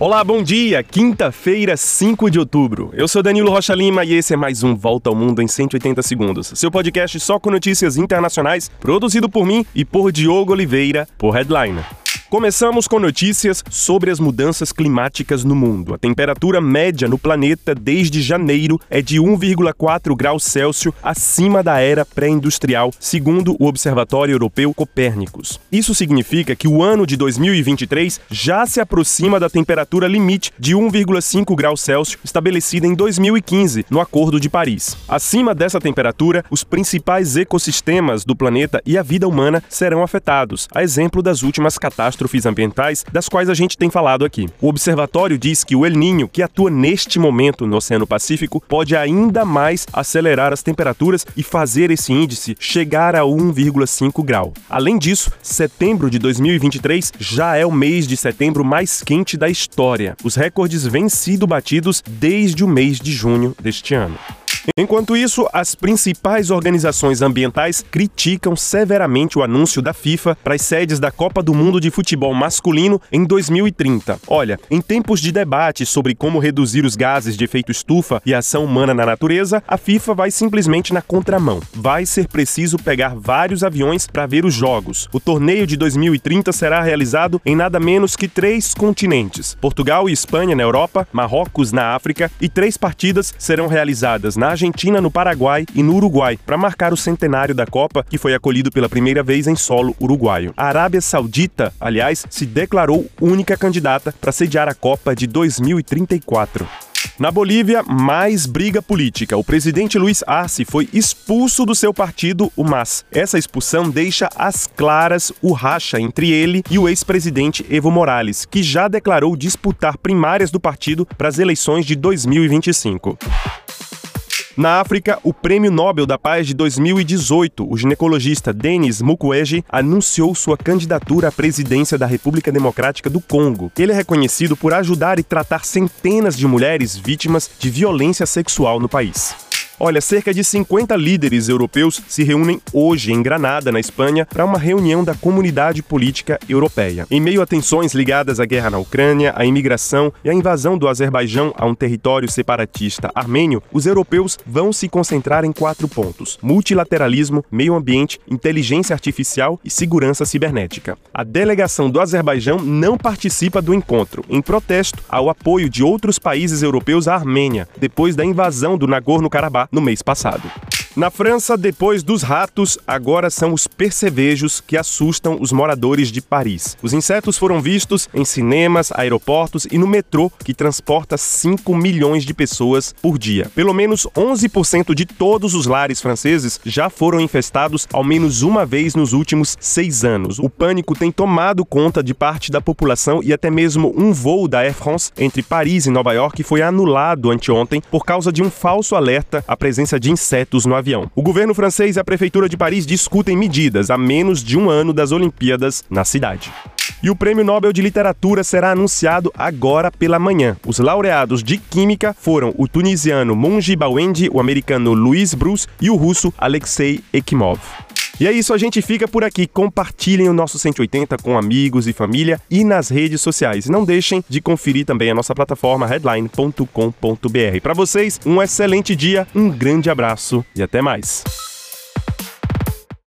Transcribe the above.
Olá, bom dia! Quinta-feira, 5 de outubro. Eu sou Danilo Rocha Lima e esse é mais um Volta ao Mundo em 180 Segundos. Seu podcast só com notícias internacionais, produzido por mim e por Diogo Oliveira, por Headline. Começamos com notícias sobre as mudanças climáticas no mundo. A temperatura média no planeta desde janeiro é de 1,4 graus Celsius acima da era pré-industrial, segundo o Observatório Europeu Copérnicos. Isso significa que o ano de 2023 já se aproxima da temperatura limite de 1,5 graus Celsius estabelecida em 2015 no Acordo de Paris. Acima dessa temperatura, os principais ecossistemas do planeta e a vida humana serão afetados, a exemplo das últimas catástrofes catástrofes ambientais das quais a gente tem falado aqui. O observatório diz que o El Ninho, que atua neste momento no Oceano Pacífico, pode ainda mais acelerar as temperaturas e fazer esse índice chegar a 1,5 grau. Além disso, setembro de 2023 já é o mês de setembro mais quente da história. Os recordes vêm sido batidos desde o mês de junho deste ano. Enquanto isso, as principais organizações ambientais criticam severamente o anúncio da FIFA para as sedes da Copa do Mundo de Futebol Masculino em 2030. Olha, em tempos de debate sobre como reduzir os gases de efeito estufa e a ação humana na natureza, a FIFA vai simplesmente na contramão. Vai ser preciso pegar vários aviões para ver os jogos. O torneio de 2030 será realizado em nada menos que três continentes: Portugal e Espanha na Europa, Marrocos na África e três partidas serão realizadas na Argentina, no Paraguai e no Uruguai, para marcar o centenário da Copa, que foi acolhido pela primeira vez em solo uruguaio. A Arábia Saudita, aliás, se declarou única candidata para sediar a Copa de 2034. Na Bolívia, mais briga política. O presidente Luiz Arce foi expulso do seu partido, o MAS. Essa expulsão deixa às claras o racha entre ele e o ex-presidente Evo Morales, que já declarou disputar primárias do partido para as eleições de 2025. Na África, o Prêmio Nobel da Paz de 2018, o ginecologista Denis Mukwege anunciou sua candidatura à presidência da República Democrática do Congo. Ele é reconhecido por ajudar e tratar centenas de mulheres vítimas de violência sexual no país. Olha, cerca de 50 líderes europeus se reúnem hoje em Granada, na Espanha, para uma reunião da comunidade política europeia. Em meio a tensões ligadas à guerra na Ucrânia, à imigração e à invasão do Azerbaijão a um território separatista armênio, os europeus vão se concentrar em quatro pontos: multilateralismo, meio ambiente, inteligência artificial e segurança cibernética. A delegação do Azerbaijão não participa do encontro, em protesto ao apoio de outros países europeus à Armênia, depois da invasão do Nagorno-Karabakh no mês passado. Na França, depois dos ratos, agora são os percevejos que assustam os moradores de Paris. Os insetos foram vistos em cinemas, aeroportos e no metrô, que transporta 5 milhões de pessoas por dia. Pelo menos 11% de todos os lares franceses já foram infestados ao menos uma vez nos últimos seis anos. O pânico tem tomado conta de parte da população e até mesmo um voo da Air France entre Paris e Nova York foi anulado anteontem por causa de um falso alerta à presença de insetos no avião avião. O governo francês e a prefeitura de Paris discutem medidas a menos de um ano das Olimpíadas na cidade. E o Prêmio Nobel de Literatura será anunciado agora pela manhã. Os laureados de Química foram o tunisiano Monji Bawendi, o americano Louis Bruce e o russo Alexei Ekimov. E é isso, a gente fica por aqui. Compartilhem o nosso 180 com amigos e família e nas redes sociais. Não deixem de conferir também a nossa plataforma headline.com.br. Para vocês, um excelente dia, um grande abraço e até mais.